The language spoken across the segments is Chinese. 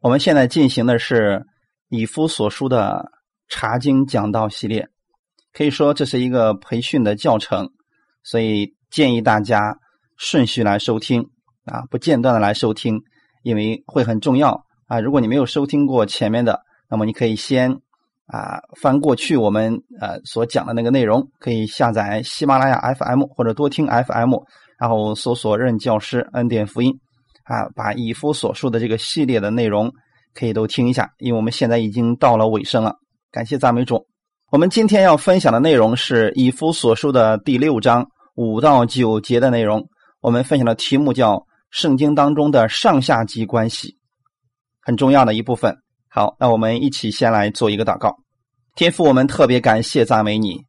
我们现在进行的是以夫所书的查经讲道系列，可以说这是一个培训的教程，所以建议大家顺序来收听啊，不间断的来收听，因为会很重要啊。如果你没有收听过前面的，那么你可以先啊翻过去我们呃所讲的那个内容，可以下载喜马拉雅 FM 或者多听 FM，然后搜索任教师恩典福音。啊，把以夫所述的这个系列的内容可以都听一下，因为我们现在已经到了尾声了。感谢赞美主。我们今天要分享的内容是以夫所述的第六章五到九节的内容。我们分享的题目叫“圣经当中的上下级关系”，很重要的一部分。好，那我们一起先来做一个祷告。天父，我们特别感谢赞美你，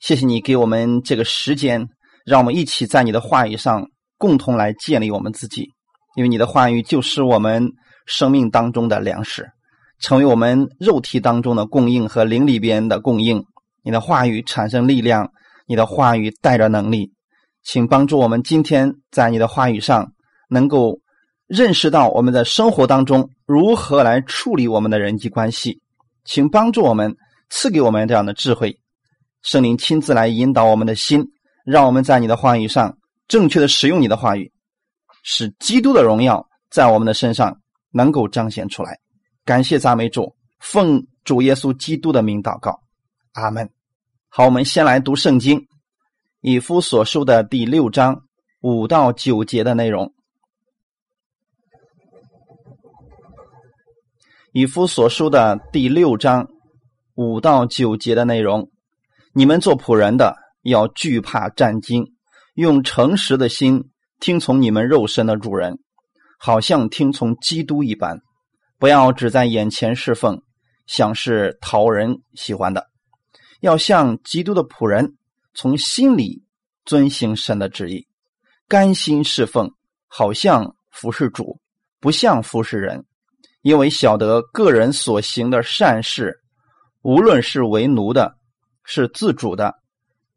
谢谢你给我们这个时间，让我们一起在你的话语上共同来建立我们自己。因为你的话语就是我们生命当中的粮食，成为我们肉体当中的供应和灵里边的供应。你的话语产生力量，你的话语带着能力，请帮助我们今天在你的话语上能够认识到我们的生活当中如何来处理我们的人际关系。请帮助我们赐给我们这样的智慧，圣灵亲自来引导我们的心，让我们在你的话语上正确的使用你的话语。使基督的荣耀在我们的身上能够彰显出来。感谢赞美主，奉主耶稣基督的名祷告，阿门。好，我们先来读圣经，以夫所书的第六章五到九节的内容。以夫所书的第六章五到九节的内容，你们做仆人的要惧怕战惊，用诚实的心。听从你们肉身的主人，好像听从基督一般，不要只在眼前侍奉，想是讨人喜欢的，要像基督的仆人，从心里遵行神的旨意，甘心侍奉，好像服侍主，不像服侍人，因为晓得个人所行的善事，无论是为奴的，是自主的，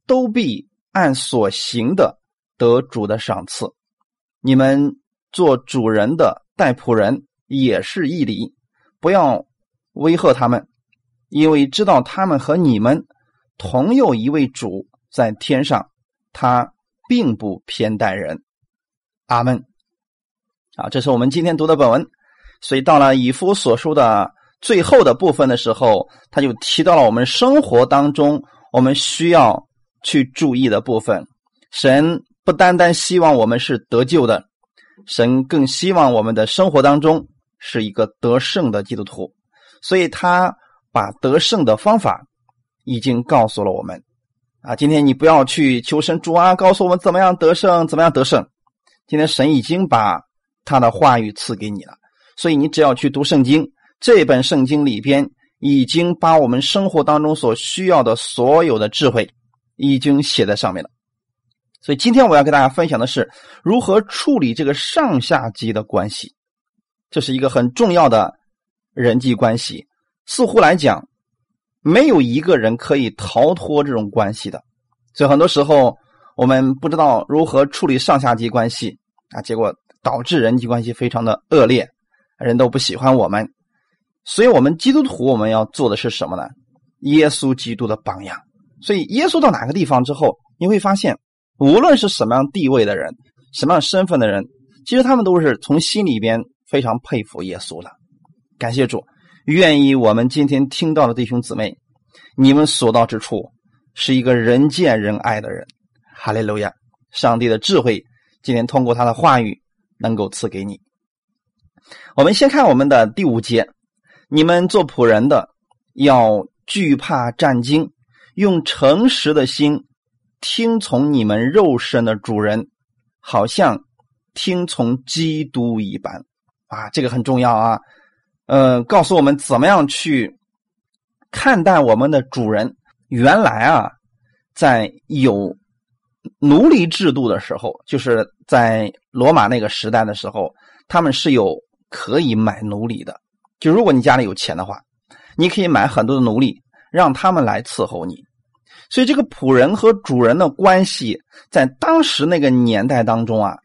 都必按所行的得主的赏赐。你们做主人的待仆人也是义理，不要威吓他们，因为知道他们和你们同有一位主在天上，他并不偏待人。阿门。啊，这是我们今天读的本文。所以到了以夫所说的最后的部分的时候，他就提到了我们生活当中我们需要去注意的部分。神。不单单希望我们是得救的，神更希望我们的生活当中是一个得胜的基督徒，所以他把得胜的方法已经告诉了我们。啊，今天你不要去求神主啊，告诉我们怎么样得胜，怎么样得胜。今天神已经把他的话语赐给你了，所以你只要去读圣经，这本圣经里边已经把我们生活当中所需要的所有的智慧已经写在上面了。所以今天我要跟大家分享的是如何处理这个上下级的关系，这是一个很重要的人际关系。似乎来讲，没有一个人可以逃脱这种关系的。所以很多时候我们不知道如何处理上下级关系啊，结果导致人际关系非常的恶劣，人都不喜欢我们。所以我们基督徒我们要做的是什么呢？耶稣基督的榜样。所以耶稣到哪个地方之后，你会发现。无论是什么样地位的人，什么样身份的人，其实他们都是从心里边非常佩服耶稣的。感谢主，愿意我们今天听到的弟兄姊妹，你们所到之处是一个人见人爱的人。哈利路亚！上帝的智慧今天通过他的话语能够赐给你。我们先看我们的第五节：你们做仆人的要惧怕战惊，用诚实的心。听从你们肉身的主人，好像听从基督一般啊！这个很重要啊。呃，告诉我们怎么样去看待我们的主人。原来啊，在有奴隶制度的时候，就是在罗马那个时代的时候，他们是有可以买奴隶的。就如果你家里有钱的话，你可以买很多的奴隶，让他们来伺候你。所以，这个仆人和主人的关系，在当时那个年代当中啊，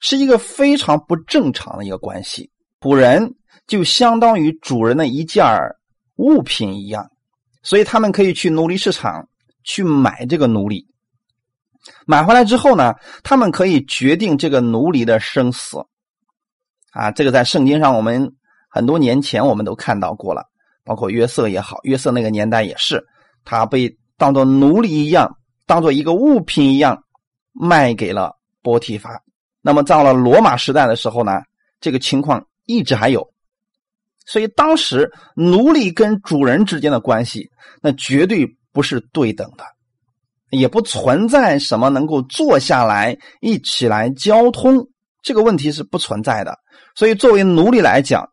是一个非常不正常的一个关系。仆人就相当于主人的一件物品一样，所以他们可以去奴隶市场去买这个奴隶。买回来之后呢，他们可以决定这个奴隶的生死。啊，这个在圣经上我们很多年前我们都看到过了，包括约瑟也好，约瑟那个年代也是，他被当做奴隶一样，当做一个物品一样卖给了波提法。那么到了罗马时代的时候呢，这个情况一直还有。所以当时奴隶跟主人之间的关系，那绝对不是对等的，也不存在什么能够坐下来一起来交通这个问题是不存在的。所以作为奴隶来讲，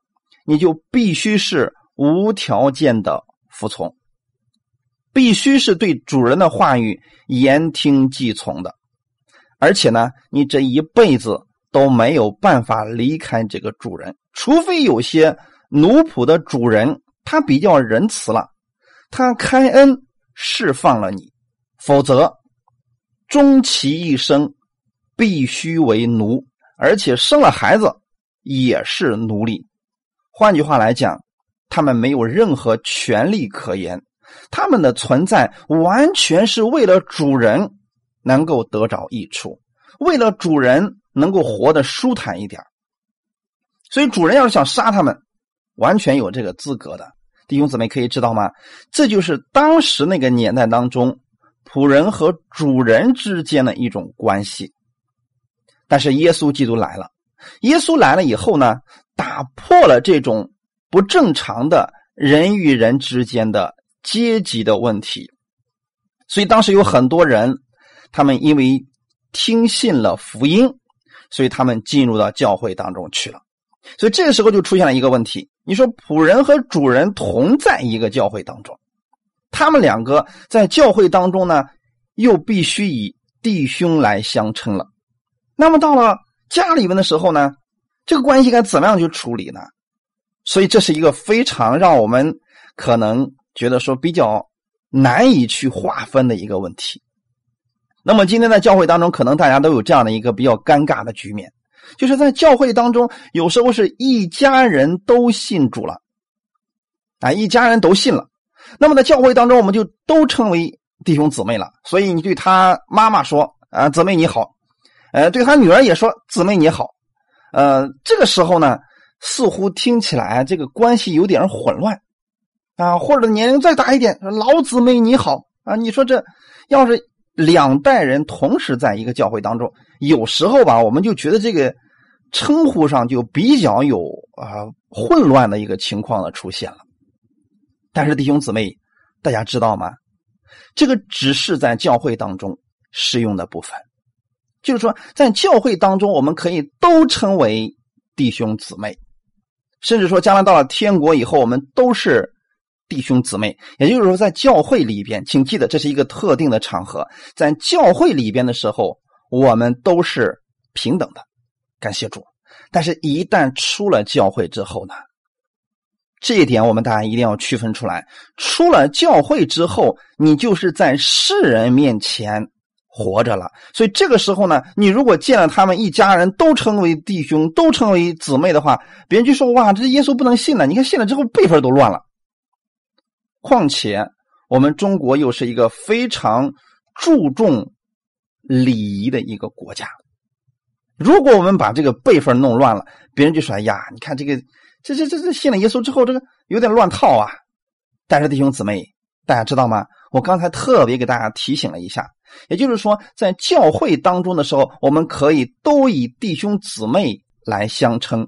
你就必须是无条件的服从，必须是对主人的话语言听计从的，而且呢，你这一辈子都没有办法离开这个主人，除非有些。奴仆的主人，他比较仁慈了，他开恩释放了你，否则终其一生必须为奴，而且生了孩子也是奴隶。换句话来讲，他们没有任何权利可言，他们的存在完全是为了主人能够得着益处，为了主人能够活得舒坦一点。所以，主人要是想杀他们。完全有这个资格的弟兄姊妹可以知道吗？这就是当时那个年代当中仆人和主人之间的一种关系。但是耶稣基督来了，耶稣来了以后呢，打破了这种不正常的人与人之间的阶级的问题。所以当时有很多人，他们因为听信了福音，所以他们进入到教会当中去了。所以这个时候就出现了一个问题。你说仆人和主人同在一个教会当中，他们两个在教会当中呢，又必须以弟兄来相称了。那么到了家里面的时候呢，这个关系该怎么样去处理呢？所以这是一个非常让我们可能觉得说比较难以去划分的一个问题。那么今天在教会当中，可能大家都有这样的一个比较尴尬的局面。就是在教会当中，有时候是一家人都信主了，啊，一家人都信了。那么在教会当中，我们就都称为弟兄姊妹了。所以你对他妈妈说：“啊，姊妹你好。”呃，对他女儿也说：“姊妹你好。”呃，这个时候呢，似乎听起来这个关系有点混乱啊。或者年龄再大一点，老姊妹你好啊。你说这要是两代人同时在一个教会当中。有时候吧，我们就觉得这个称呼上就比较有啊混乱的一个情况的出现了。但是弟兄姊妹，大家知道吗？这个只是在教会当中适用的部分，就是说在教会当中，我们可以都称为弟兄姊妹，甚至说将来到了天国以后，我们都是弟兄姊妹。也就是说，在教会里边，请记得这是一个特定的场合，在教会里边的时候。我们都是平等的，感谢主。但是，一旦出了教会之后呢？这一点我们大家一定要区分出来。出了教会之后，你就是在世人面前活着了。所以，这个时候呢，你如果见了他们一家人都称为弟兄，都称为姊妹的话，别人就说：“哇，这耶稣不能信了。”你看信了之后，辈分都乱了。况且，我们中国又是一个非常注重。礼仪的一个国家，如果我们把这个辈分弄乱了，别人就说：“哎呀，你看这个，这这这这信了耶稣之后，这个有点乱套啊。”但是弟兄姊妹，大家知道吗？我刚才特别给大家提醒了一下，也就是说，在教会当中的时候，我们可以都以弟兄姊妹来相称，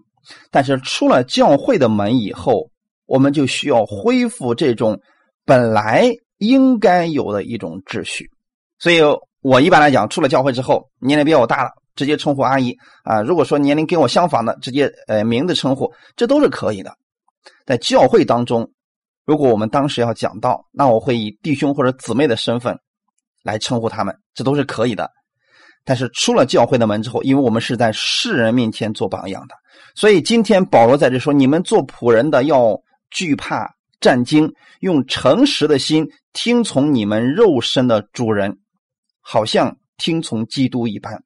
但是出了教会的门以后，我们就需要恢复这种本来应该有的一种秩序，所以。我一般来讲，出了教会之后，年龄比我大了，直接称呼阿姨啊。如果说年龄跟我相仿的，直接呃名字称呼，这都是可以的。在教会当中，如果我们当时要讲到，那我会以弟兄或者姊妹的身份来称呼他们，这都是可以的。但是出了教会的门之后，因为我们是在世人面前做榜样的，所以今天保罗在这说：你们做仆人的要惧怕战惊，用诚实的心听从你们肉身的主人。好像听从基督一般，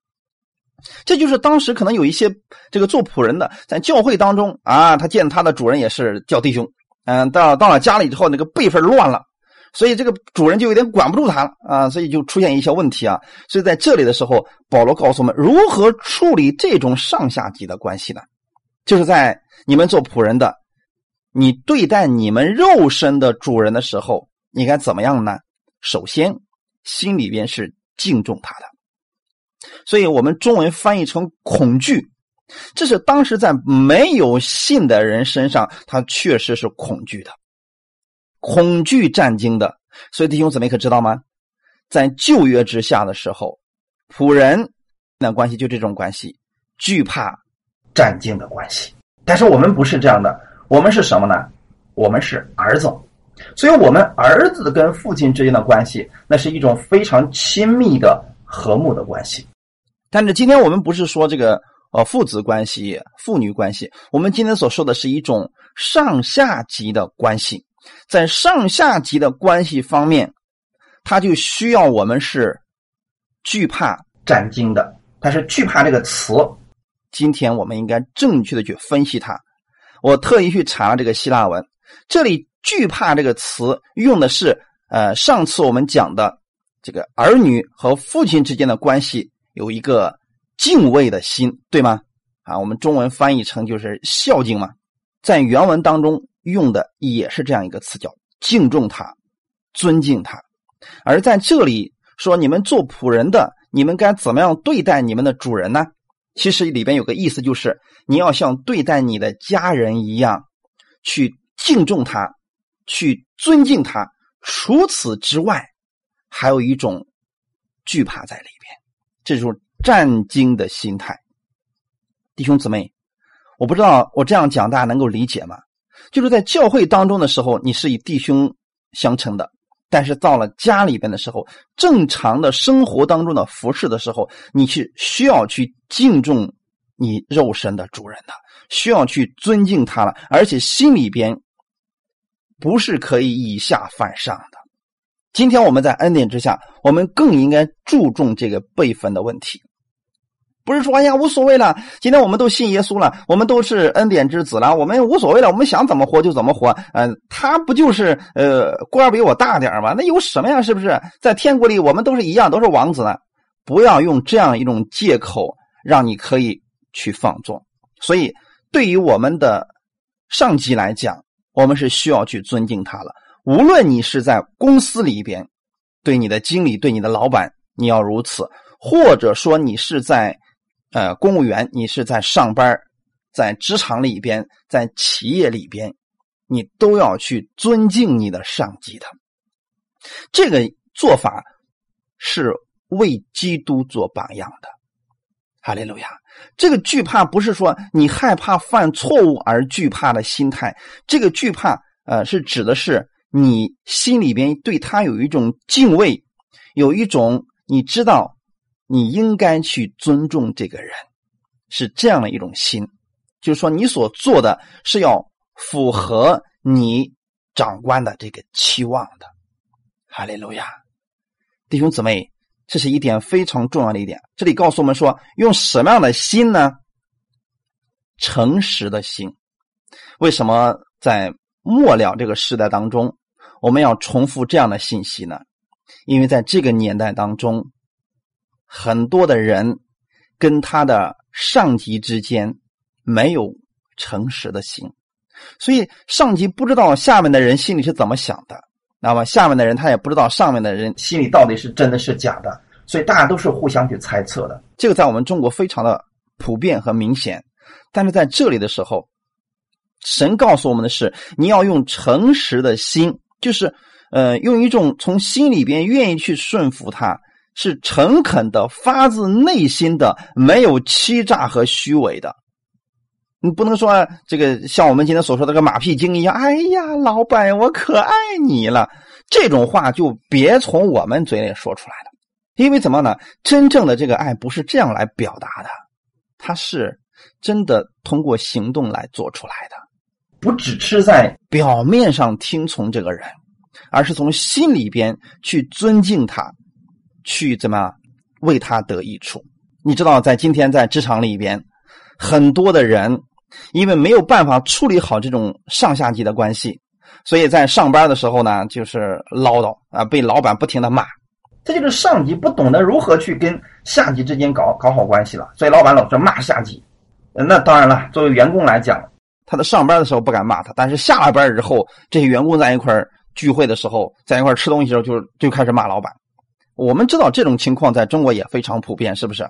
这就是当时可能有一些这个做仆人的，在教会当中啊，他见他的主人也是叫弟兄，嗯，到到了家里之后，那个辈分乱了，所以这个主人就有点管不住他了啊，所以就出现一些问题啊。所以在这里的时候，保罗告诉我们如何处理这种上下级的关系呢？就是在你们做仆人的，你对待你们肉身的主人的时候，你该怎么样呢？首先，心里边是敬重他的。所以我们中文翻译成恐惧，这是当时在没有信的人身上，他确实是恐惧的，恐惧战惊的。所以弟兄姊妹可知道吗？在旧约之下的时候，仆人那关系就这种关系，惧怕战惊的关系。但是我们不是这样的，我们是什么呢？我们是儿子，所以我们儿子跟父亲之间的关系，那是一种非常亲密的和睦的关系。但是今天我们不是说这个呃父子关系、父女关系，我们今天所说的是一种上下级的关系。在上下级的关系方面，他就需要我们是惧怕战惊的。但是惧怕这个词，今天我们应该正确的去分析它。我特意去查了这个希腊文，这里惧怕这个词用的是呃上次我们讲的这个儿女和父亲之间的关系。有一个敬畏的心，对吗？啊，我们中文翻译成就是孝敬嘛，在原文当中用的也是这样一个词，叫敬重他、尊敬他。而在这里说，你们做仆人的，你们该怎么样对待你们的主人呢？其实里边有个意思，就是你要像对待你的家人一样，去敬重他，去尊敬他。除此之外，还有一种惧怕在里边。这种战惊的心态，弟兄姊妹，我不知道我这样讲大家能够理解吗？就是在教会当中的时候，你是以弟兄相称的；但是到了家里边的时候，正常的生活当中的服侍的时候，你是需要去敬重你肉身的主人的，需要去尊敬他了，而且心里边不是可以以下犯上的。今天我们在恩典之下，我们更应该注重这个辈分的问题。不是说哎呀无所谓了，今天我们都信耶稣了，我们都是恩典之子了，我们无所谓了，我们想怎么活就怎么活。嗯，他不就是呃官比我大点吗？那有什么呀？是不是在天国里我们都是一样，都是王子呢？不要用这样一种借口让你可以去放纵。所以，对于我们的上级来讲，我们是需要去尊敬他了。无论你是在公司里边，对你的经理、对你的老板，你要如此；或者说你是在呃公务员，你是在上班，在职场里边，在企业里边，你都要去尊敬你的上级的。这个做法是为基督做榜样的。哈利路亚！这个惧怕不是说你害怕犯错误而惧怕的心态，这个惧怕呃是指的是。你心里边对他有一种敬畏，有一种你知道你应该去尊重这个人，是这样的一种心，就是说你所做的是要符合你长官的这个期望的。哈利路亚，弟兄姊妹，这是一点非常重要的一点。这里告诉我们说，用什么样的心呢？诚实的心。为什么在末了这个时代当中？我们要重复这样的信息呢，因为在这个年代当中，很多的人跟他的上级之间没有诚实的心，所以上级不知道下面的人心里是怎么想的，那么下面的人他也不知道上面的人心里到底是真的是假的，所以大家都是互相去猜测的。这个在我们中国非常的普遍和明显，但是在这里的时候，神告诉我们的是，你要用诚实的心。就是，呃，用一种从心里边愿意去顺服他，是诚恳的、发自内心的，没有欺诈和虚伪的。你不能说这个像我们今天所说的个马屁精一样。哎呀，老板，我可爱你了。这种话就别从我们嘴里说出来了，因为怎么呢？真正的这个爱不是这样来表达的，它是真的通过行动来做出来的。不只是在表面上听从这个人，而是从心里边去尊敬他，去怎么为他得益处。你知道，在今天在职场里边，很多的人因为没有办法处理好这种上下级的关系，所以在上班的时候呢，就是唠叨啊，被老板不停的骂。这就是上级不懂得如何去跟下级之间搞搞好关系了，所以老板老是骂下级。那当然了，作为员工来讲，他在上班的时候不敢骂他，但是下了班之后，这些员工在一块聚会的时候，在一块吃东西的时候，就就开始骂老板。我们知道这种情况在中国也非常普遍，是不是？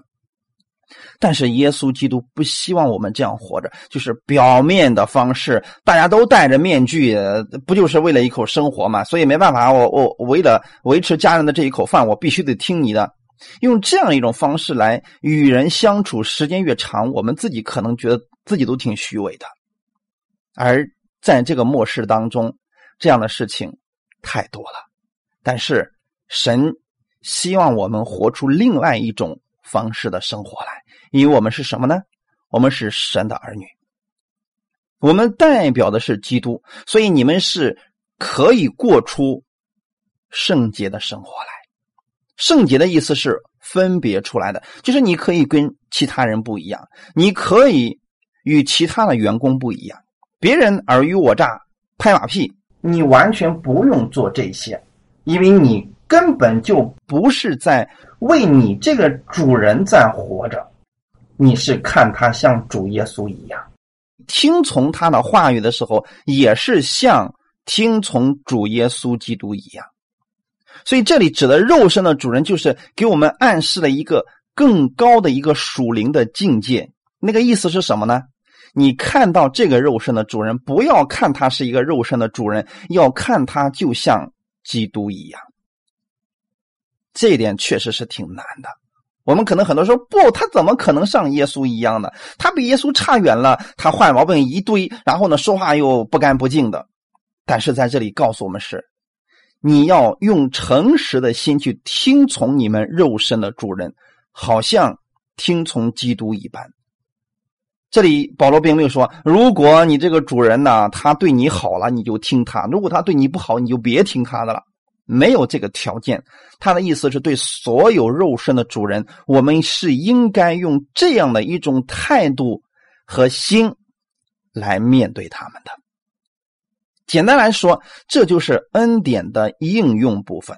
但是耶稣基督不希望我们这样活着，就是表面的方式，大家都戴着面具，不就是为了一口生活嘛？所以没办法，我我为了维持家人的这一口饭，我必须得听你的。用这样一种方式来与人相处，时间越长，我们自己可能觉得自己都挺虚伪的。而在这个末世当中，这样的事情太多了。但是神希望我们活出另外一种方式的生活来。因为我们是什么呢？我们是神的儿女，我们代表的是基督，所以你们是可以过出圣洁的生活来。圣洁的意思是分别出来的，就是你可以跟其他人不一样，你可以与其他的员工不一样。别人尔虞我诈、拍马屁，你完全不用做这些，因为你根本就不是在为你这个主人在活着。你是看他像主耶稣一样，听从他的话语的时候，也是像听从主耶稣基督一样。所以这里指的肉身的主人，就是给我们暗示了一个更高的一个属灵的境界。那个意思是什么呢？你看到这个肉身的主人，不要看他是一个肉身的主人，要看他就像基督一样。这一点确实是挺难的。我们可能很多说不，他怎么可能像耶稣一样呢？他比耶稣差远了，他坏毛病一堆，然后呢，说话又不干不净的。但是在这里告诉我们是，你要用诚实的心去听从你们肉身的主人，好像听从基督一般。这里保罗并没有说，如果你这个主人呢，他对你好了，你就听他；如果他对你不好，你就别听他的了。没有这个条件，他的意思是对所有肉身的主人，我们是应该用这样的一种态度和心来面对他们的。简单来说，这就是恩典的应用部分。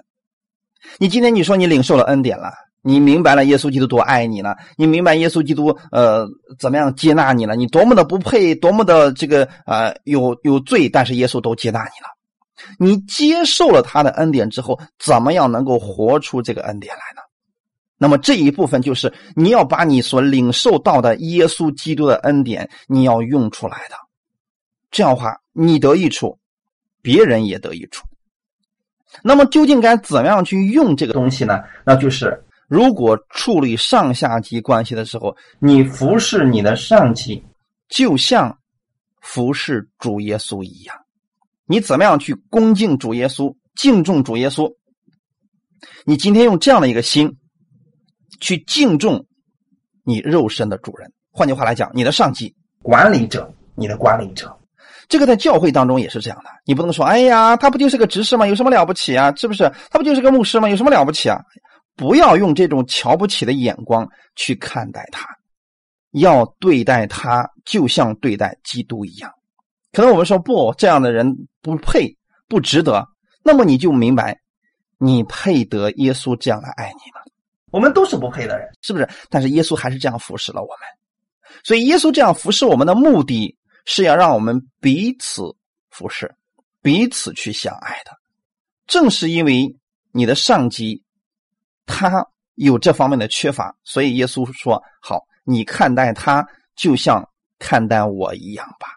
你今天你说你领受了恩典了，你明白了耶稣基督多爱你了，你明白耶稣基督呃怎么样接纳你了，你多么的不配，多么的这个呃有有罪，但是耶稣都接纳你了。你接受了他的恩典之后，怎么样能够活出这个恩典来呢？那么这一部分就是你要把你所领受到的耶稣基督的恩典，你要用出来的。这样的话，你得益处，别人也得益处。那么究竟该怎么样去用这个东西呢？那就是如果处理上下级关系的时候，你服侍你的上级，就像服侍主耶稣一样。你怎么样去恭敬主耶稣、敬重主耶稣？你今天用这样的一个心去敬重你肉身的主人。换句话来讲，你的上级、管理者、你的管理者，这个在教会当中也是这样的。你不能说：“哎呀，他不就是个执事吗？有什么了不起啊？是不是？他不就是个牧师吗？有什么了不起啊？”不要用这种瞧不起的眼光去看待他，要对待他就像对待基督一样。可能我们说不，这样的人不配，不值得。那么你就明白，你配得耶稣这样来爱你吗？我们都是不配的人，是不是？但是耶稣还是这样服侍了我们。所以耶稣这样服侍我们的目的是要让我们彼此服侍，彼此去相爱的。正是因为你的上级他有这方面的缺乏，所以耶稣说：“好，你看待他就像看待我一样吧。”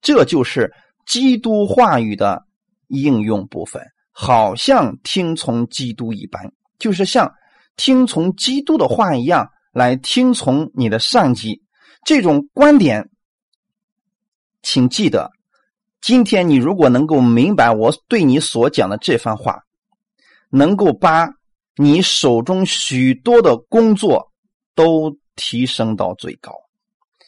这就是基督话语的应用部分，好像听从基督一般，就是像听从基督的话一样来听从你的上级。这种观点，请记得，今天你如果能够明白我对你所讲的这番话，能够把你手中许多的工作都提升到最高。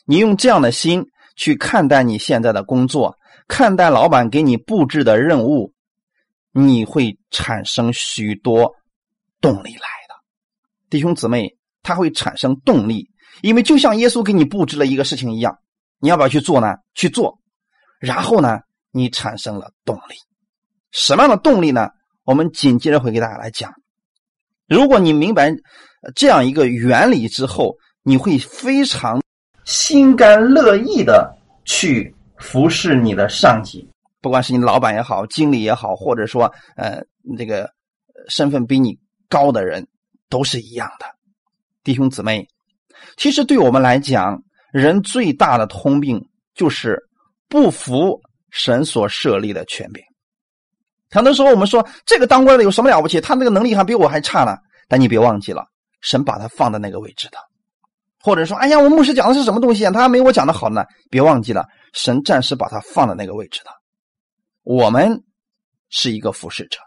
你用这样的心。去看待你现在的工作，看待老板给你布置的任务，你会产生许多动力来的。弟兄姊妹，他会产生动力，因为就像耶稣给你布置了一个事情一样，你要不要去做呢？去做，然后呢，你产生了动力。什么样的动力呢？我们紧接着会给大家来讲。如果你明白这样一个原理之后，你会非常心甘乐意的去服侍你的上级，不管是你老板也好，经理也好，或者说呃这个身份比你高的人，都是一样的。弟兄姊妹，其实对我们来讲，人最大的通病就是不服神所设立的权柄。很多时候我们说这个当官的有什么了不起？他那个能力还比我还差呢。但你别忘记了，神把他放在那个位置的。或者说，哎呀，我牧师讲的是什么东西啊？他还没我讲的好呢。别忘记了，神暂时把他放在那个位置的。我们是一个服侍者，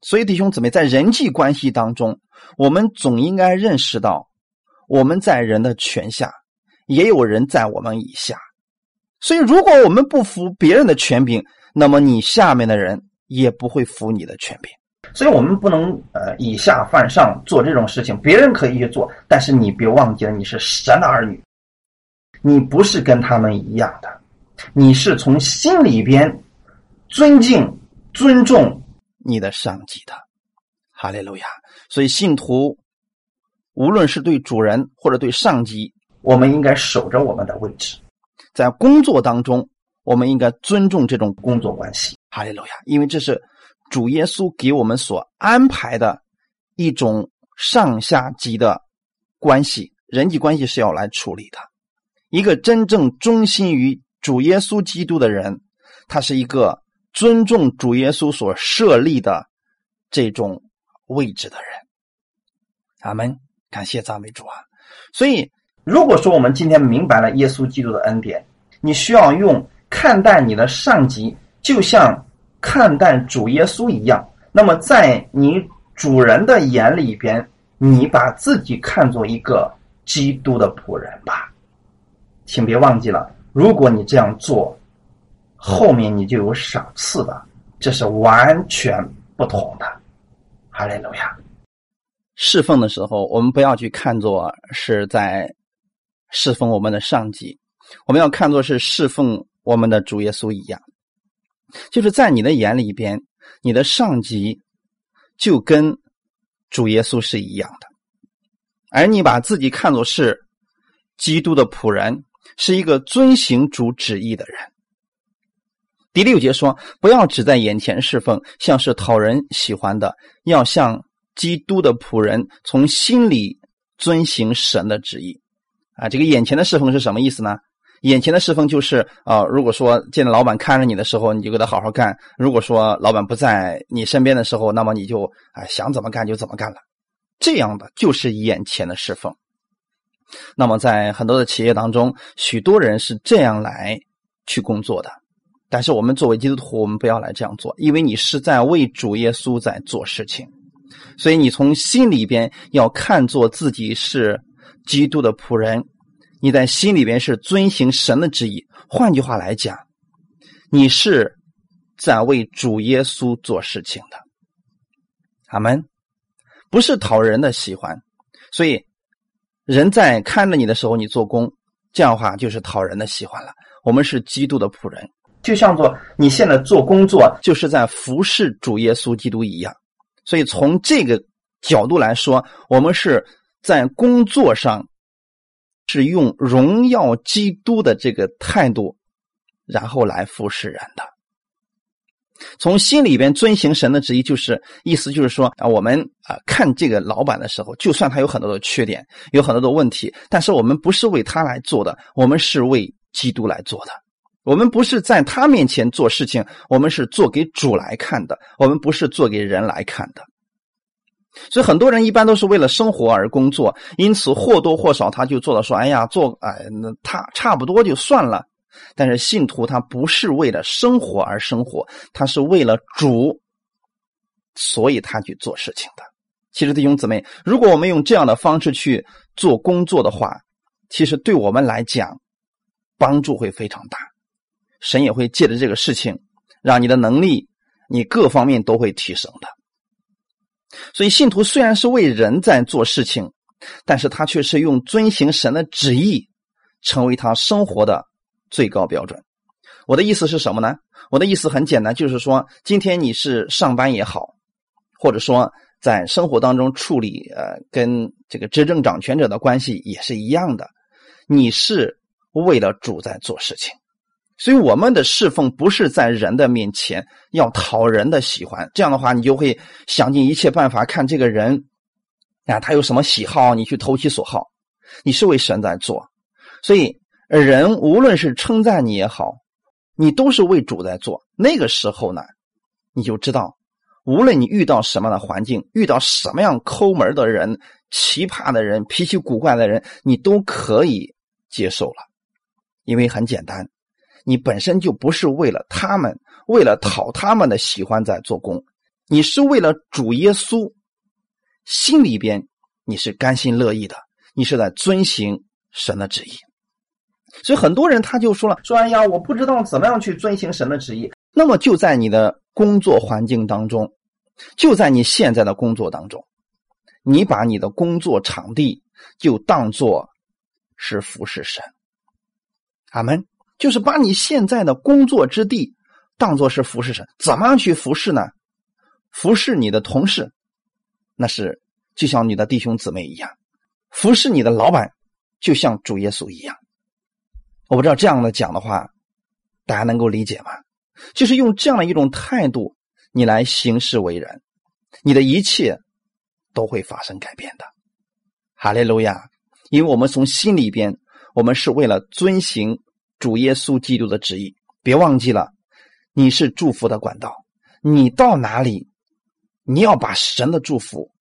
所以弟兄姊妹，在人际关系当中，我们总应该认识到，我们在人的权下，也有人在我们以下。所以，如果我们不服别人的权柄，那么你下面的人。也不会服你的权柄，所以我们不能呃以下犯上做这种事情。别人可以去做，但是你别忘记了，你是神的儿女，你不是跟他们一样的，你是从心里边尊敬、尊重你的上级的。哈利路亚！所以信徒无论是对主人或者对上级，我们应该守着我们的位置，在工作当中。我们应该尊重这种工作关系，哈利路亚！因为这是主耶稣给我们所安排的一种上下级的关系，人际关系是要来处理的。一个真正忠心于主耶稣基督的人，他是一个尊重主耶稣所设立的这种位置的人。阿门！感谢赞美主啊！所以，如果说我们今天明白了耶稣基督的恩典，你需要用。看待你的上级，就像看待主耶稣一样。那么，在你主人的眼里边，你把自己看作一个基督的仆人吧。请别忘记了，如果你这样做，后面你就有赏赐的，这是完全不同的。哈利路亚！侍奉的时候，我们不要去看作是在侍奉我们的上级，我们要看作是侍奉。我们的主耶稣一样，就是在你的眼里边，你的上级就跟主耶稣是一样的，而你把自己看作是基督的仆人，是一个遵行主旨意的人。第六节说：“不要只在眼前侍奉，像是讨人喜欢的，要像基督的仆人，从心里遵行神的旨意。”啊，这个眼前的侍奉是什么意思呢？眼前的侍奉就是啊，如果说见到老板看着你的时候，你就给他好好干；如果说老板不在你身边的时候，那么你就啊想怎么干就怎么干了。这样的就是眼前的侍奉。那么在很多的企业当中，许多人是这样来去工作的。但是我们作为基督徒，我们不要来这样做，因为你是在为主耶稣在做事情，所以你从心里边要看作自己是基督的仆人。你在心里边是遵行神的旨意，换句话来讲，你是在为主耶稣做事情的。阿门，不是讨人的喜欢，所以人在看着你的时候，你做工，这样的话就是讨人的喜欢了。我们是基督的仆人，就像做你现在做工作，就是在服侍主耶稣基督一样。所以从这个角度来说，我们是在工作上。是用荣耀基督的这个态度，然后来服侍人的。从心里边遵行神的旨意，就是意思就是说啊，我们啊看这个老板的时候，就算他有很多的缺点，有很多的问题，但是我们不是为他来做的，我们是为基督来做的。我们不是在他面前做事情，我们是做给主来看的，我们不是做给人来看的。所以很多人一般都是为了生活而工作，因此或多或少他就做到说：“哎呀，做哎，那他差不多就算了。”但是信徒他不是为了生活而生活，他是为了主，所以他去做事情的。其实弟兄姊妹，如果我们用这样的方式去做工作的话，其实对我们来讲帮助会非常大。神也会借着这个事情，让你的能力、你各方面都会提升的。所以，信徒虽然是为人在做事情，但是他却是用遵行神的旨意成为他生活的最高标准。我的意思是什么呢？我的意思很简单，就是说，今天你是上班也好，或者说在生活当中处理呃跟这个执政掌权者的关系也是一样的，你是为了主在做事情。所以我们的侍奉不是在人的面前要讨人的喜欢，这样的话你就会想尽一切办法看这个人啊，他有什么喜好，你去投其所好。你是为神在做，所以人无论是称赞你也好，你都是为主在做。那个时候呢，你就知道，无论你遇到什么样的环境，遇到什么样抠门的人、奇葩的人、脾气古怪的人，你都可以接受了，因为很简单。你本身就不是为了他们，为了讨他们的喜欢在做工，你是为了主耶稣，心里边你是甘心乐意的，你是在遵行神的旨意。所以很多人他就说了，说哎呀，我不知道怎么样去遵行神的旨意。那么就在你的工作环境当中，就在你现在的工作当中，你把你的工作场地就当做是服侍神。阿门。就是把你现在的工作之地当做是服侍神，怎么样去服侍呢？服侍你的同事，那是就像你的弟兄姊妹一样；服侍你的老板，就像主耶稣一样。我不知道这样的讲的话，大家能够理解吗？就是用这样的一种态度，你来行事为人，你的一切都会发生改变的。哈利路亚！因为我们从心里边，我们是为了遵行。主耶稣基督的旨意，别忘记了，你是祝福的管道。你到哪里，你要把神的祝福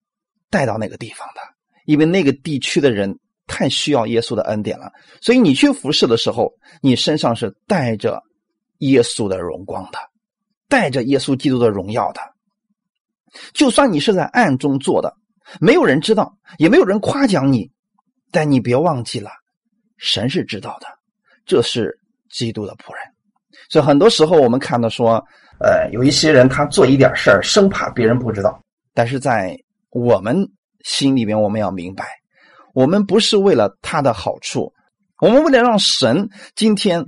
带到那个地方的，因为那个地区的人太需要耶稣的恩典了。所以你去服侍的时候，你身上是带着耶稣的荣光的，带着耶稣基督的荣耀的。就算你是在暗中做的，没有人知道，也没有人夸奖你，但你别忘记了，神是知道的。这是基督的仆人，所以很多时候我们看到说，呃，有一些人他做一点事儿，生怕别人不知道。但是在我们心里边，我们要明白，我们不是为了他的好处，我们为了让神今天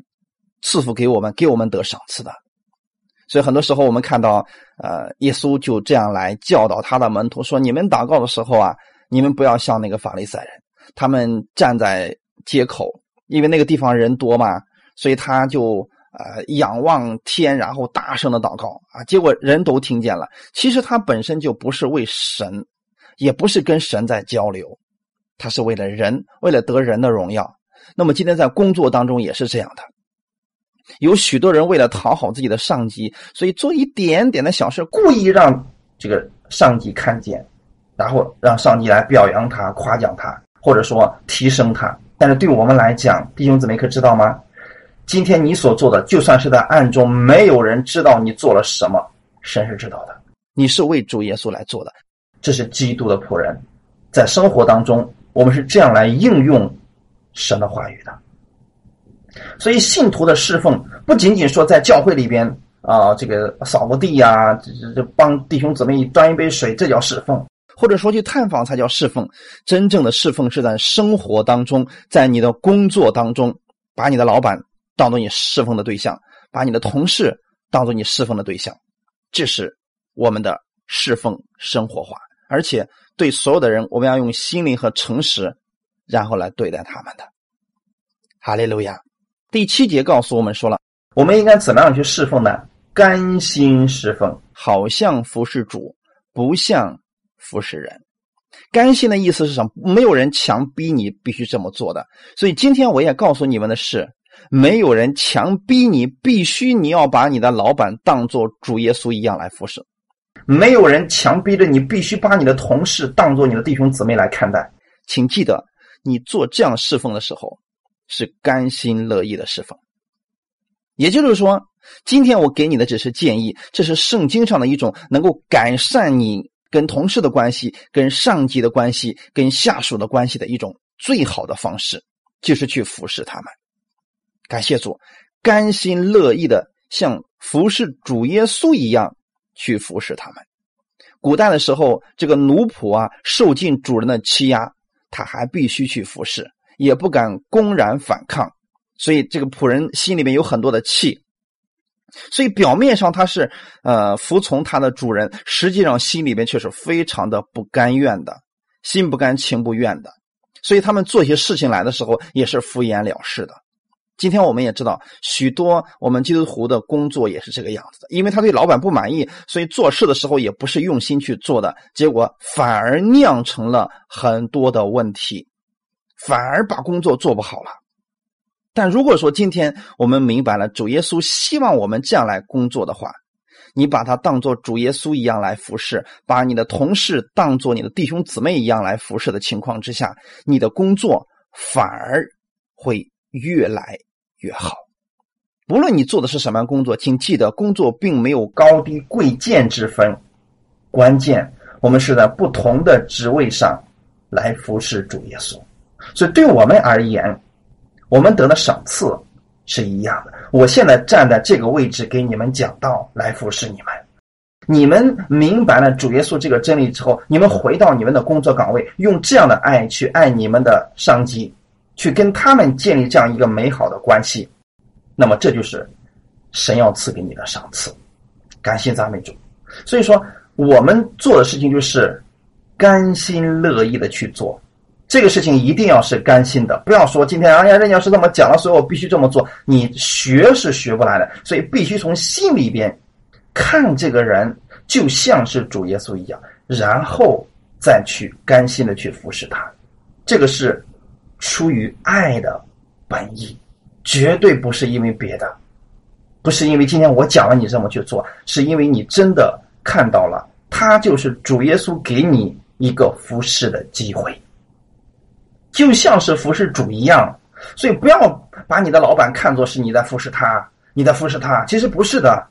赐福给我们，给我们得赏赐的。所以很多时候我们看到，呃，耶稣就这样来教导他的门徒说：“你们祷告的时候啊，你们不要像那个法利赛人，他们站在街口。”因为那个地方人多嘛，所以他就呃仰望天，然后大声的祷告啊，结果人都听见了。其实他本身就不是为神，也不是跟神在交流，他是为了人，为了得人的荣耀。那么今天在工作当中也是这样的，有许多人为了讨好自己的上级，所以做一点点的小事，故意让这个上级看见，然后让上级来表扬他、夸奖他，或者说提升他。但是对我们来讲，弟兄姊妹可知道吗？今天你所做的，就算是在暗中，没有人知道你做了什么，神是知道的。你是为主耶稣来做的，这是基督的仆人。在生活当中，我们是这样来应用神的话语的。所以，信徒的侍奉不仅仅说在教会里边啊，这个扫个地呀，这这帮弟兄姊妹端一杯水，这叫侍奉。或者说去探访才叫侍奉，真正的侍奉是在生活当中，在你的工作当中，把你的老板当做你侍奉的对象，把你的同事当做你侍奉的对象，这是我们的侍奉生活化，而且对所有的人，我们要用心灵和诚实，然后来对待他们的。哈利路亚。第七节告诉我们说了，我们应该怎么样去侍奉呢？甘心侍奉，好像服侍主，不像。服侍人，甘心的意思是什么？没有人强逼你必须这么做的。所以今天我也告诉你们的是，没有人强逼你必须你要把你的老板当做主耶稣一样来服侍，没有人强逼着你必须把你的同事当做你的弟兄姊妹来看待。请记得，你做这样侍奉的时候是甘心乐意的侍奉。也就是说，今天我给你的只是建议，这是圣经上的一种能够改善你。跟同事的关系、跟上级的关系、跟下属的关系的一种最好的方式，就是去服侍他们。感谢主，甘心乐意的像服侍主耶稣一样去服侍他们。古代的时候，这个奴仆啊，受尽主人的欺压，他还必须去服侍，也不敢公然反抗，所以这个仆人心里面有很多的气。所以表面上他是呃服从他的主人，实际上心里面却是非常的不甘愿的，心不甘情不愿的。所以他们做些事情来的时候也是敷衍了事的。今天我们也知道，许多我们基督徒的工作也是这个样子的，因为他对老板不满意，所以做事的时候也不是用心去做的，结果反而酿成了很多的问题，反而把工作做不好了。但如果说今天我们明白了主耶稣希望我们这样来工作的话，你把它当做主耶稣一样来服侍，把你的同事当做你的弟兄姊妹一样来服侍的情况之下，你的工作反而会越来。越好，不论你做的是什么样工作，请记得，工作并没有高低贵贱之分，关键我们是在不同的职位上来服侍主耶稣。所以，对我们而言，我们得的赏赐是一样的。我现在站在这个位置给你们讲道，来服侍你们。你们明白了主耶稣这个真理之后，你们回到你们的工作岗位，用这样的爱去爱你们的上级。去跟他们建立这样一个美好的关系，那么这就是神要赐给你的赏赐。感谢赞美主。所以说，我们做的事情就是甘心乐意的去做这个事情，一定要是甘心的。不要说今天哎呀，人家是这么讲了，所以我必须这么做。你学是学不来的，所以必须从心里边看这个人，就像是主耶稣一样，然后再去甘心的去服侍他。这个是。出于爱的本意，绝对不是因为别的，不是因为今天我讲了你这么去做，是因为你真的看到了，他就是主耶稣给你一个服侍的机会，就像是服侍主一样。所以不要把你的老板看作是你在服侍他，你在服侍他，其实不是的，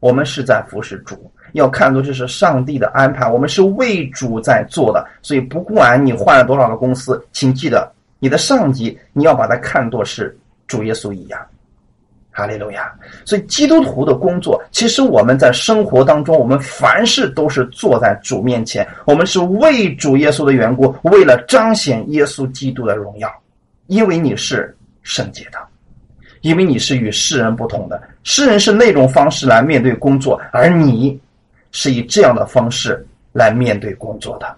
我们是在服侍主，要看作这是上帝的安排，我们是为主在做的。所以不管你换了多少个公司，请记得。你的上级，你要把它看作是主耶稣一样，哈利路亚。所以基督徒的工作，其实我们在生活当中，我们凡事都是坐在主面前，我们是为主耶稣的缘故，为了彰显耶稣基督的荣耀。因为你是圣洁的，因为你是与世人不同的，世人是那种方式来面对工作，而你是以这样的方式来面对工作的。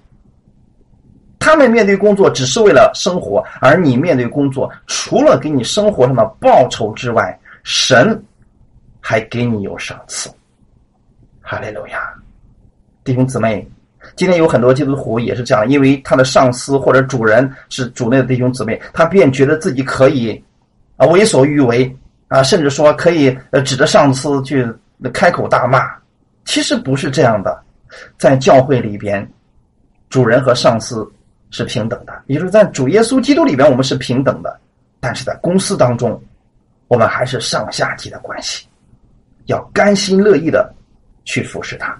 他们面对工作只是为了生活，而你面对工作，除了给你生活上的报酬之外，神还给你有赏赐。哈利路亚，弟兄姊妹，今天有很多基督徒也是这样，因为他的上司或者主人是主内的弟兄姊妹，他便觉得自己可以啊为所欲为啊，甚至说可以呃指着上司去开口大骂。其实不是这样的，在教会里边，主人和上司。是平等的，也就是在主耶稣基督里边，我们是平等的；但是在公司当中，我们还是上下级的关系，要甘心乐意的去服侍他。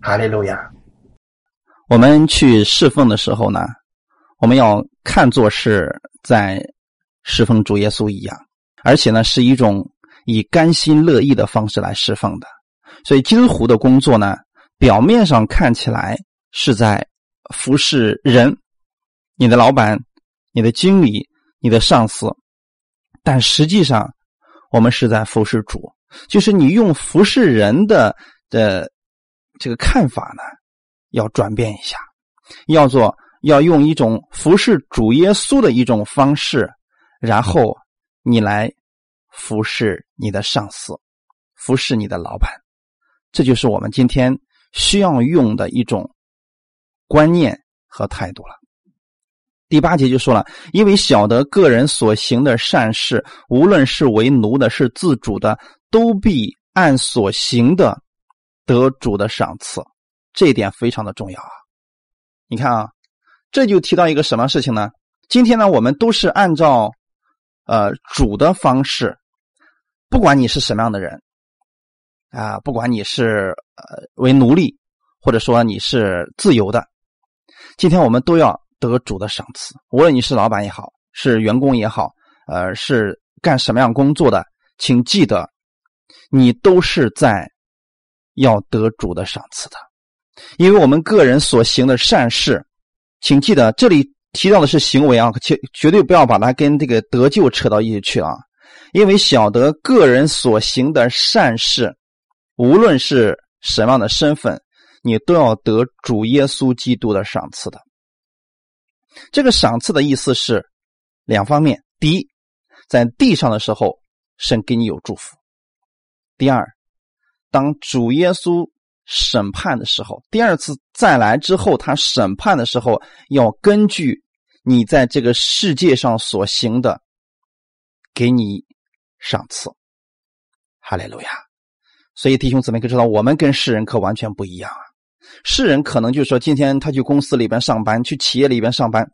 哈利路亚！我们去侍奉的时候呢，我们要看作是在侍奉主耶稣一样，而且呢，是一种以甘心乐意的方式来侍奉的。所以基督徒的工作呢，表面上看起来是在。服侍人，你的老板、你的经理、你的上司，但实际上，我们是在服侍主。就是你用服侍人的的这个看法呢，要转变一下，要做要用一种服侍主耶稣的一种方式，然后你来服侍你的上司，服侍你的老板。这就是我们今天需要用的一种。观念和态度了。第八节就说了，因为晓得个人所行的善事，无论是为奴的，是自主的，都必按所行的得主的赏赐。这一点非常的重要啊！你看啊，这就提到一个什么事情呢？今天呢，我们都是按照呃主的方式，不管你是什么样的人啊，不管你是呃为奴隶，或者说你是自由的。今天我们都要得主的赏赐，无论你是老板也好，是员工也好，呃，是干什么样工作的，请记得，你都是在要得主的赏赐的，因为我们个人所行的善事，请记得这里提到的是行为啊，绝绝对不要把它跟这个得救扯到一起去啊。因为晓得个人所行的善事，无论是什么样的身份，你都要得主耶稣基督的赏赐的。这个赏赐的意思是两方面：第一，在地上的时候，神给你有祝福；第二，当主耶稣审判的时候，第二次再来之后，他审判的时候，要根据你在这个世界上所行的，给你。赏赐，哈利路亚！所以弟兄姊妹可知道，我们跟世人可完全不一样啊。世人可能就说，今天他去公司里边上班，去企业里边上班，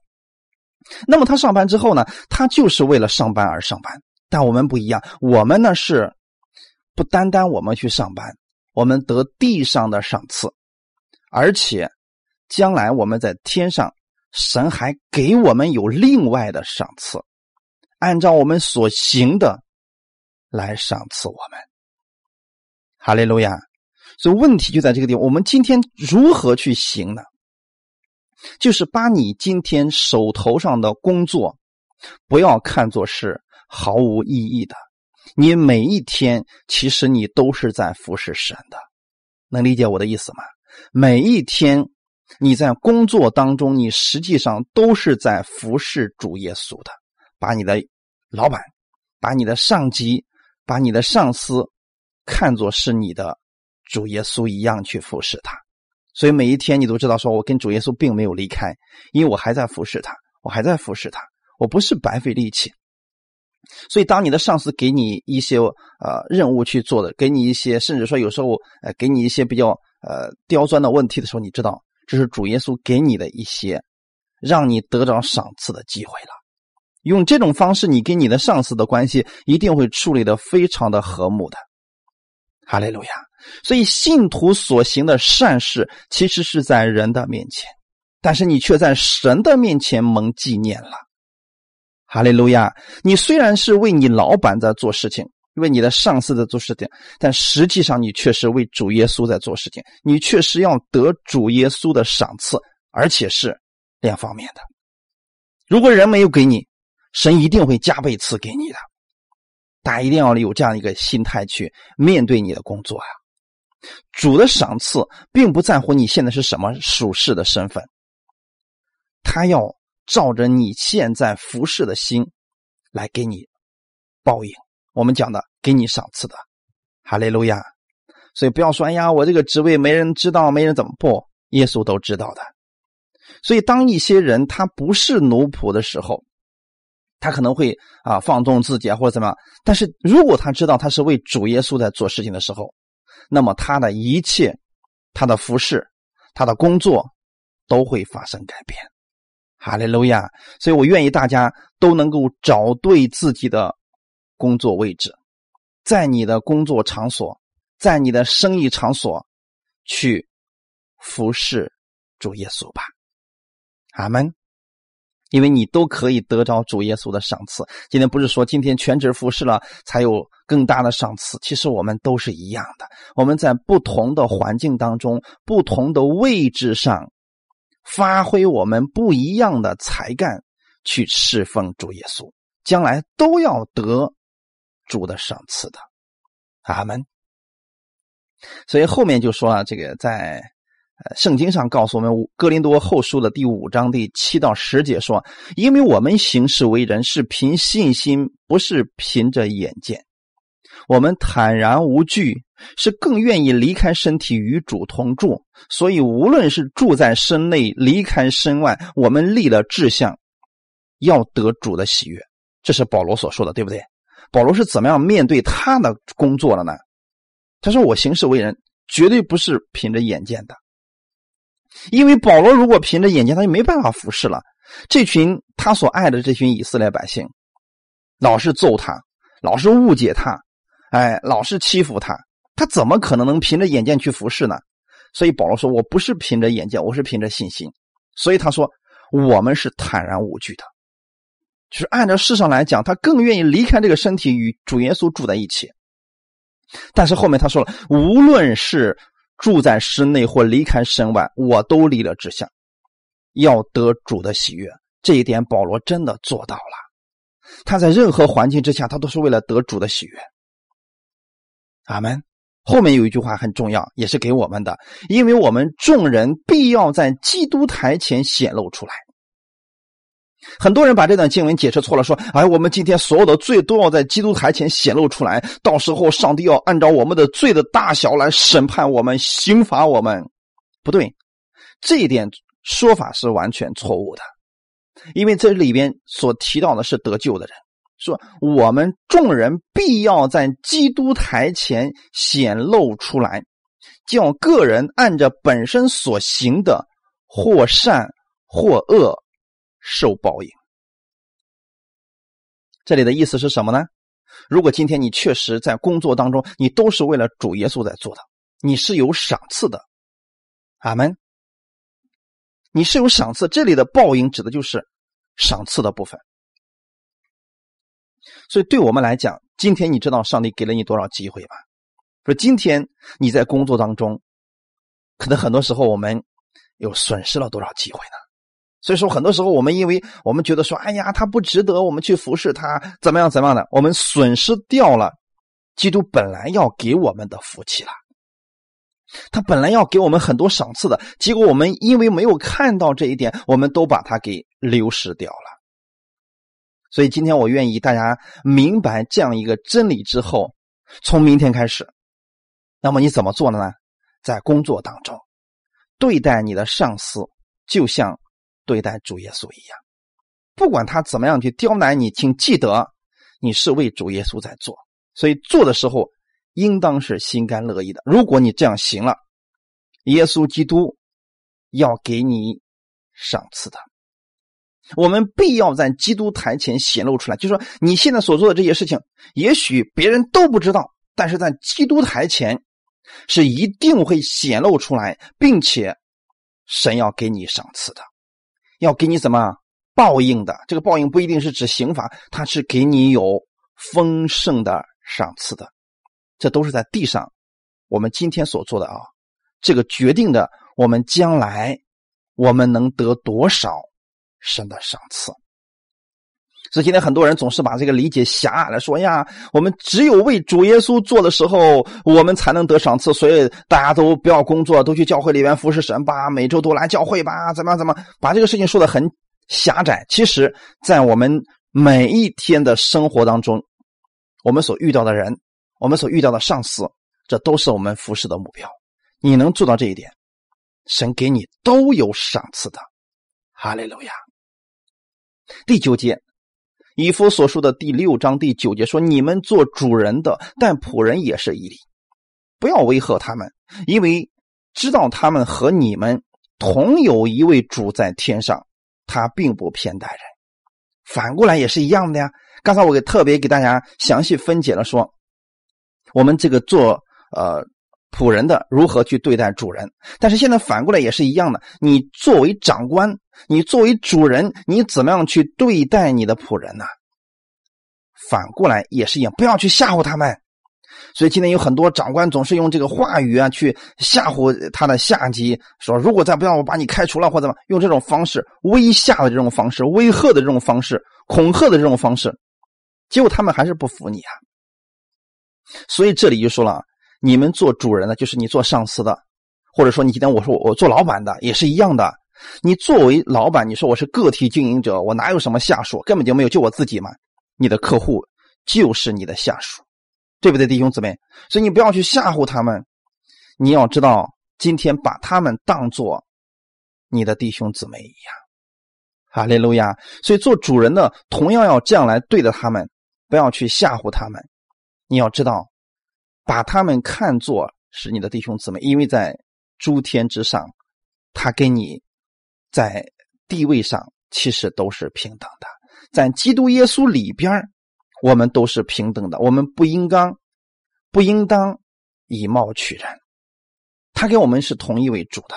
那么他上班之后呢，他就是为了上班而上班。但我们不一样，我们呢是不单单我们去上班，我们得地上的赏赐，而且将来我们在天上，神还给我们有另外的赏赐，按照我们所行的。来赏赐我们，哈利路亚！所以问题就在这个地方。我们今天如何去行呢？就是把你今天手头上的工作，不要看作是毫无意义的。你每一天，其实你都是在服侍神的。能理解我的意思吗？每一天你在工作当中，你实际上都是在服侍主耶稣的。把你的老板，把你的上级。把你的上司看作是你的主耶稣一样去服侍他，所以每一天你都知道，说我跟主耶稣并没有离开，因为我还在服侍他，我还在服侍他，我不是白费力气。所以，当你的上司给你一些呃任务去做的，给你一些，甚至说有时候呃给你一些比较呃刁钻的问题的时候，你知道这是主耶稣给你的一些让你得着赏赐的机会了。用这种方式，你跟你的上司的关系一定会处理的非常的和睦的。哈利路亚！所以信徒所行的善事，其实是在人的面前，但是你却在神的面前蒙纪念了。哈利路亚！你虽然是为你老板在做事情，为你的上司在做事情，但实际上你却是为主耶稣在做事情。你确实要得主耶稣的赏赐，而且是两方面的。如果人没有给你，神一定会加倍赐给你的，大家一定要有这样一个心态去面对你的工作啊！主的赏赐并不在乎你现在是什么属世的身份，他要照着你现在服侍的心来给你报应。我们讲的给你赏赐的，哈利路亚！所以不要说哎呀，我这个职位没人知道，没人怎么不？耶稣都知道的。所以当一些人他不是奴仆的时候，他可能会啊放纵自己啊或者怎么，但是如果他知道他是为主耶稣在做事情的时候，那么他的一切、他的服饰、他的工作都会发生改变。哈利路亚！所以我愿意大家都能够找对自己的工作位置，在你的工作场所，在你的生意场所去服侍主耶稣吧。阿门。因为你都可以得着主耶稣的赏赐。今天不是说今天全职服侍了才有更大的赏赐，其实我们都是一样的。我们在不同的环境当中、不同的位置上，发挥我们不一样的才干去侍奉主耶稣，将来都要得主的赏赐的。阿门。所以后面就说了这个在。圣经上告诉我们，《哥林多后书》的第五章第七到十节说：“因为我们行事为人是凭信心，不是凭着眼见。我们坦然无惧，是更愿意离开身体与主同住。所以，无论是住在身内，离开身外，我们立了志向，要得主的喜悦。”这是保罗所说的，对不对？保罗是怎么样面对他的工作的呢？他说：“我行事为人，绝对不是凭着眼见的。”因为保罗如果凭着眼睛，他就没办法服侍了。这群他所爱的这群以色列百姓，老是揍他，老是误解他，哎，老是欺负他，他怎么可能能凭着眼见去服侍呢？所以保罗说：“我不是凭着眼见，我是凭着信心。”所以他说：“我们是坦然无惧的，就是按照世上来讲，他更愿意离开这个身体与主耶稣住在一起。但是后面他说了，无论是。”住在室内或离开身外，我都立了志向，要得主的喜悦。这一点保罗真的做到了。他在任何环境之下，他都是为了得主的喜悦。阿门。后面有一句话很重要，也是给我们的，因为我们众人必要在基督台前显露出来。很多人把这段经文解释错了，说：“哎，我们今天所有的罪都要在基督台前显露出来，到时候上帝要按照我们的罪的大小来审判我们、刑罚我们。”不对，这一点说法是完全错误的，因为这里边所提到的是得救的人。说我们众人必要在基督台前显露出来，叫个人按着本身所行的，或善或恶，受报应。这里的意思是什么呢？如果今天你确实在工作当中，你都是为了主耶稣在做的，你是有赏赐的。阿门。你是有赏赐，这里的报应指的就是赏赐的部分。所以，对我们来讲，今天你知道上帝给了你多少机会吗？说今天你在工作当中，可能很多时候我们又损失了多少机会呢？所以说，很多时候我们因为我们觉得说，哎呀，他不值得我们去服侍他，怎么样怎么样的，我们损失掉了基督本来要给我们的福气了。他本来要给我们很多赏赐的，结果我们因为没有看到这一点，我们都把它给流失掉了。所以今天我愿意大家明白这样一个真理之后，从明天开始，那么你怎么做的呢？在工作当中，对待你的上司就像对待主耶稣一样，不管他怎么样去刁难你，请记得你是为主耶稣在做，所以做的时候应当是心甘乐意的。如果你这样行了，耶稣基督要给你赏赐的。我们必要在基督台前显露出来，就说，你现在所做的这些事情，也许别人都不知道，但是在基督台前是一定会显露出来，并且神要给你赏赐的，要给你什么报应的？这个报应不一定是指刑罚，它是给你有丰盛的赏赐的。这都是在地上，我们今天所做的啊，这个决定的我们将来我们能得多少。神的赏赐，所以今天很多人总是把这个理解狭隘了，说呀，我们只有为主耶稣做的时候，我们才能得赏赐，所以大家都不要工作，都去教会里面服侍神吧，每周都来教会吧，怎么样怎么，把这个事情说的很狭窄。其实，在我们每一天的生活当中，我们所遇到的人，我们所遇到的上司，这都是我们服侍的目标。你能做到这一点，神给你都有赏赐的。哈利路亚。第九节，以弗所说的第六章第九节说：“你们做主人的，但仆人也是一理，不要威吓他们，因为知道他们和你们同有一位主在天上，他并不偏待人。反过来也是一样的呀。刚才我给特别给大家详细分解了，说我们这个做呃。”仆人的如何去对待主人？但是现在反过来也是一样的。你作为长官，你作为主人，你怎么样去对待你的仆人呢？反过来也是一样，不要去吓唬他们。所以今天有很多长官总是用这个话语啊去吓唬他的下级，说如果再不让我把你开除了或怎么，用这种方式威吓的这种方式、威吓的这种方式、恐吓的这种方式，结果他们还是不服你啊。所以这里就说了。你们做主人的，就是你做上司的，或者说你今天我说我做老板的，也是一样的。你作为老板，你说我是个体经营者，我哪有什么下属，根本就没有，就我自己嘛。你的客户就是你的下属，对不对，弟兄姊妹？所以你不要去吓唬他们，你要知道，今天把他们当做你的弟兄姊妹一样。哈利路亚！所以做主人的同样要这样来对待他们，不要去吓唬他们。你要知道。把他们看作是你的弟兄姊妹，因为在诸天之上，他跟你在地位上其实都是平等的。在基督耶稣里边我们都是平等的。我们不应当不应当以貌取人。他跟我们是同一位主的，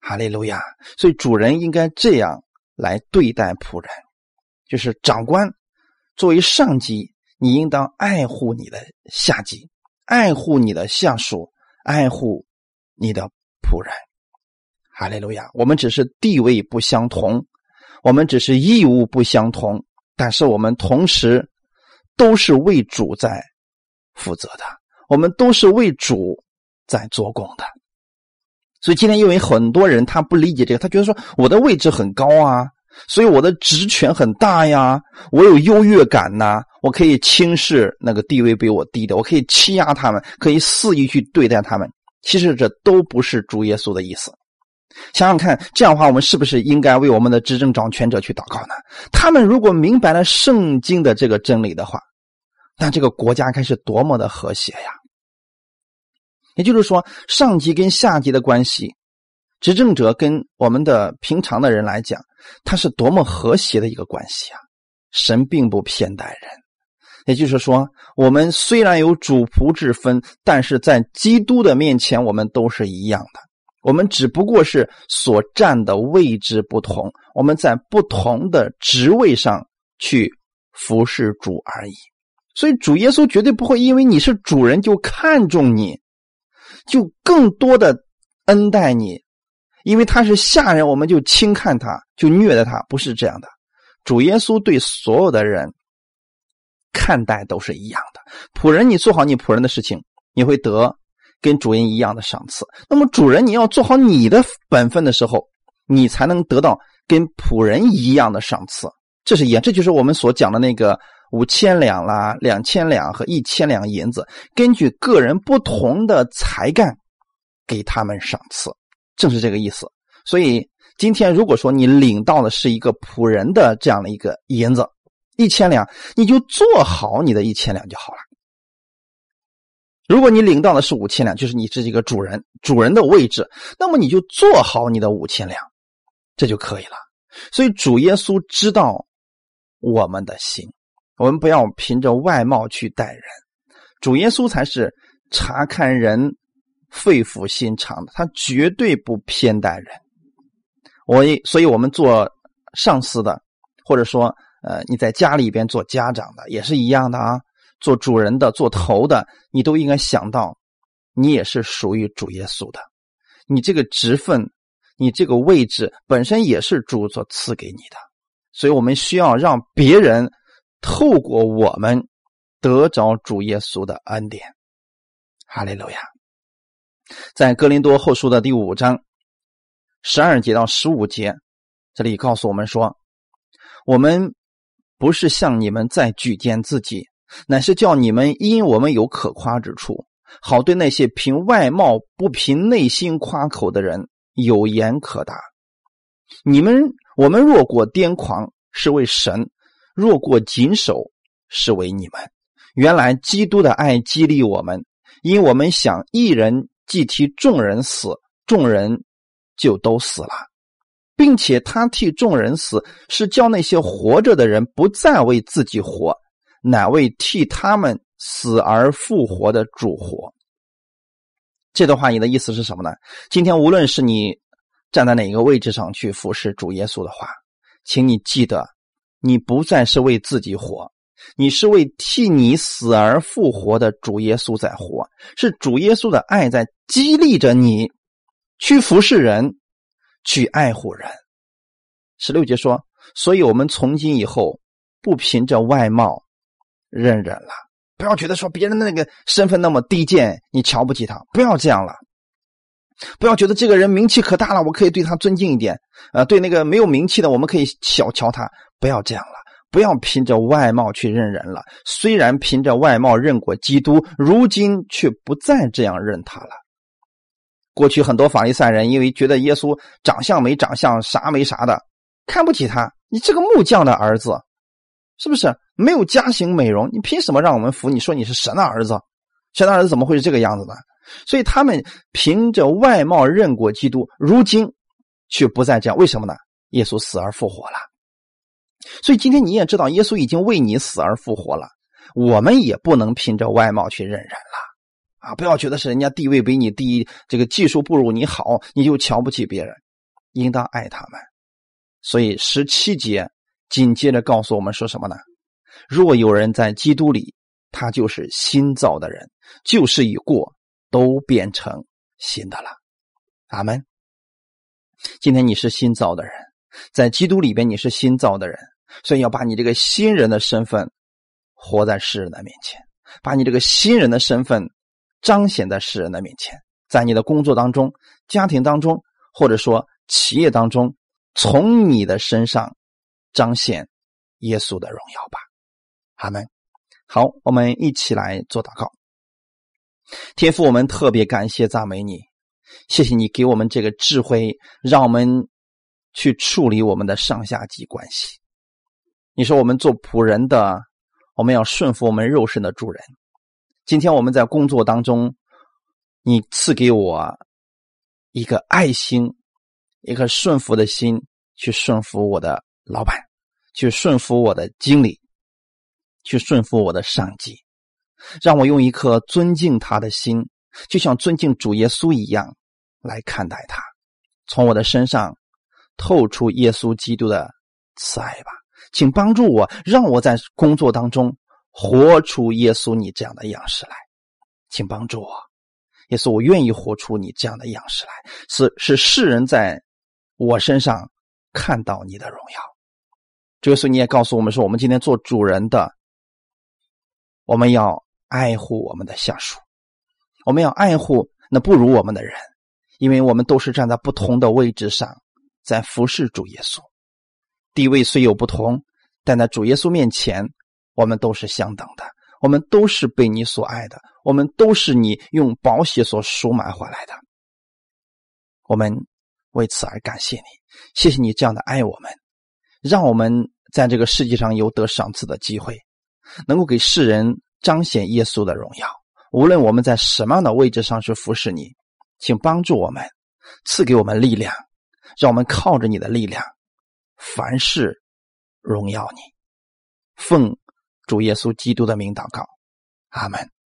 哈利路亚。所以主人应该这样来对待仆人，就是长官作为上级。你应当爱护你的下级，爱护你的下属，爱护你的仆人。哈利路亚！我们只是地位不相同，我们只是义务不相同，但是我们同时都是为主在负责的，我们都是为主在做工的。所以今天因为很多人他不理解这个，他觉得说我的位置很高啊。所以我的职权很大呀，我有优越感呐，我可以轻视那个地位比我低的，我可以欺压他们，可以肆意去对待他们。其实这都不是主耶稣的意思。想想看，这样的话，我们是不是应该为我们的执政掌权者去祷告呢？他们如果明白了圣经的这个真理的话，那这个国家该是多么的和谐呀！也就是说，上级跟下级的关系。执政者跟我们的平常的人来讲，他是多么和谐的一个关系啊！神并不偏待人，也就是说，我们虽然有主仆之分，但是在基督的面前，我们都是一样的。我们只不过是所站的位置不同，我们在不同的职位上去服侍主而已。所以，主耶稣绝对不会因为你是主人就看重你，就更多的恩待你。因为他是下人，我们就轻看他，就虐待他，不是这样的。主耶稣对所有的人看待都是一样的。仆人，你做好你仆人的事情，你会得跟主人一样的赏赐。那么主人，你要做好你的本分的时候，你才能得到跟仆人一样的赏赐。这是也，这就是我们所讲的那个五千两啦、两千两和一千两银子，根据个人不同的才干，给他们赏赐。正是这个意思，所以今天如果说你领到的是一个仆人的这样的一个银子一千两，你就做好你的一千两就好了。如果你领到的是五千两，就是你是一个主人，主人的位置，那么你就做好你的五千两，这就可以了。所以主耶稣知道我们的心，我们不要凭着外貌去待人，主耶稣才是查看人。肺腑心肠的，他绝对不偏待人。我所以，我们做上司的，或者说，呃，你在家里边做家长的，也是一样的啊。做主人的、做头的，你都应该想到，你也是属于主耶稣的。你这个职分，你这个位置本身也是主所赐给你的。所以我们需要让别人透过我们得着主耶稣的恩典。哈利路亚。在哥林多后书的第五章十二节到十五节，这里告诉我们说：“我们不是向你们再举荐自己，乃是叫你们因我们有可夸之处，好对那些凭外貌不凭内心夸口的人有言可答。你们我们若过癫狂，是为神；若过谨守，是为你们。原来基督的爱激励我们，因我们想一人。”既替众人死，众人就都死了，并且他替众人死，是叫那些活着的人不再为自己活，乃为替他们死而复活的主活。这段话你的意思是什么呢？今天无论是你站在哪个位置上去服侍主耶稣的话，请你记得，你不再是为自己活。你是为替你死而复活的主耶稣在活，是主耶稣的爱在激励着你去服侍人，去爱护人。十六节说：“所以我们从今以后不凭着外貌认人了，不要觉得说别人的那个身份那么低贱，你瞧不起他，不要这样了。不要觉得这个人名气可大了，我可以对他尊敬一点。呃，对那个没有名气的，我们可以小瞧他，不要这样了。”不要凭着外貌去认人了。虽然凭着外貌认过基督，如今却不再这样认他了。过去很多法利赛人因为觉得耶稣长相没长相，啥没啥的，看不起他。你这个木匠的儿子，是不是没有家型美容？你凭什么让我们服？你说你是神的儿子，神的儿子怎么会是这个样子呢？所以他们凭着外貌认过基督，如今却不再这样。为什么呢？耶稣死而复活了。所以今天你也知道，耶稣已经为你死而复活了。我们也不能凭着外貌去认人了啊！不要觉得是人家地位比你低，这个技术不如你好，你就瞧不起别人。应当爱他们。所以十七节紧接着告诉我们说什么呢？若有人在基督里，他就是新造的人，旧事已过，都变成新的了。阿门。今天你是新造的人。在基督里边你是新造的人，所以要把你这个新人的身份活在世人的面前，把你这个新人的身份彰显在世人的面前，在你的工作当中、家庭当中，或者说企业当中，从你的身上彰显耶稣的荣耀吧。阿门。好，我们一起来做祷告。天父，我们特别感谢赞美你，谢谢你给我们这个智慧，让我们去处理我们的上下级关系。你说我们做仆人的，我们要顺服我们肉身的主人。今天我们在工作当中，你赐给我一个爱心，一颗顺服的心，去顺服我的老板，去顺服我的经理，去顺服我的上级。让我用一颗尊敬他的心，就像尊敬主耶稣一样来看待他，从我的身上透出耶稣基督的慈爱吧，请帮助我，让我在工作当中活出耶稣你这样的样式来，请帮助我，耶稣，我愿意活出你这样的样式来，是是世人在我身上看到你的荣耀。这个时候你也告诉我们说，我们今天做主人的，我们要。爱护我们的下属，我们要爱护那不如我们的人，因为我们都是站在不同的位置上，在服侍主耶稣。地位虽有不同，但在主耶稣面前，我们都是相等的。我们都是被你所爱的，我们都是你用宝血所赎买回来的。我们为此而感谢你，谢谢你这样的爱我们，让我们在这个世界上有得赏赐的机会，能够给世人。彰显耶稣的荣耀。无论我们在什么样的位置上去服侍你，请帮助我们，赐给我们力量，让我们靠着你的力量，凡事荣耀你。奉主耶稣基督的名祷告，阿门。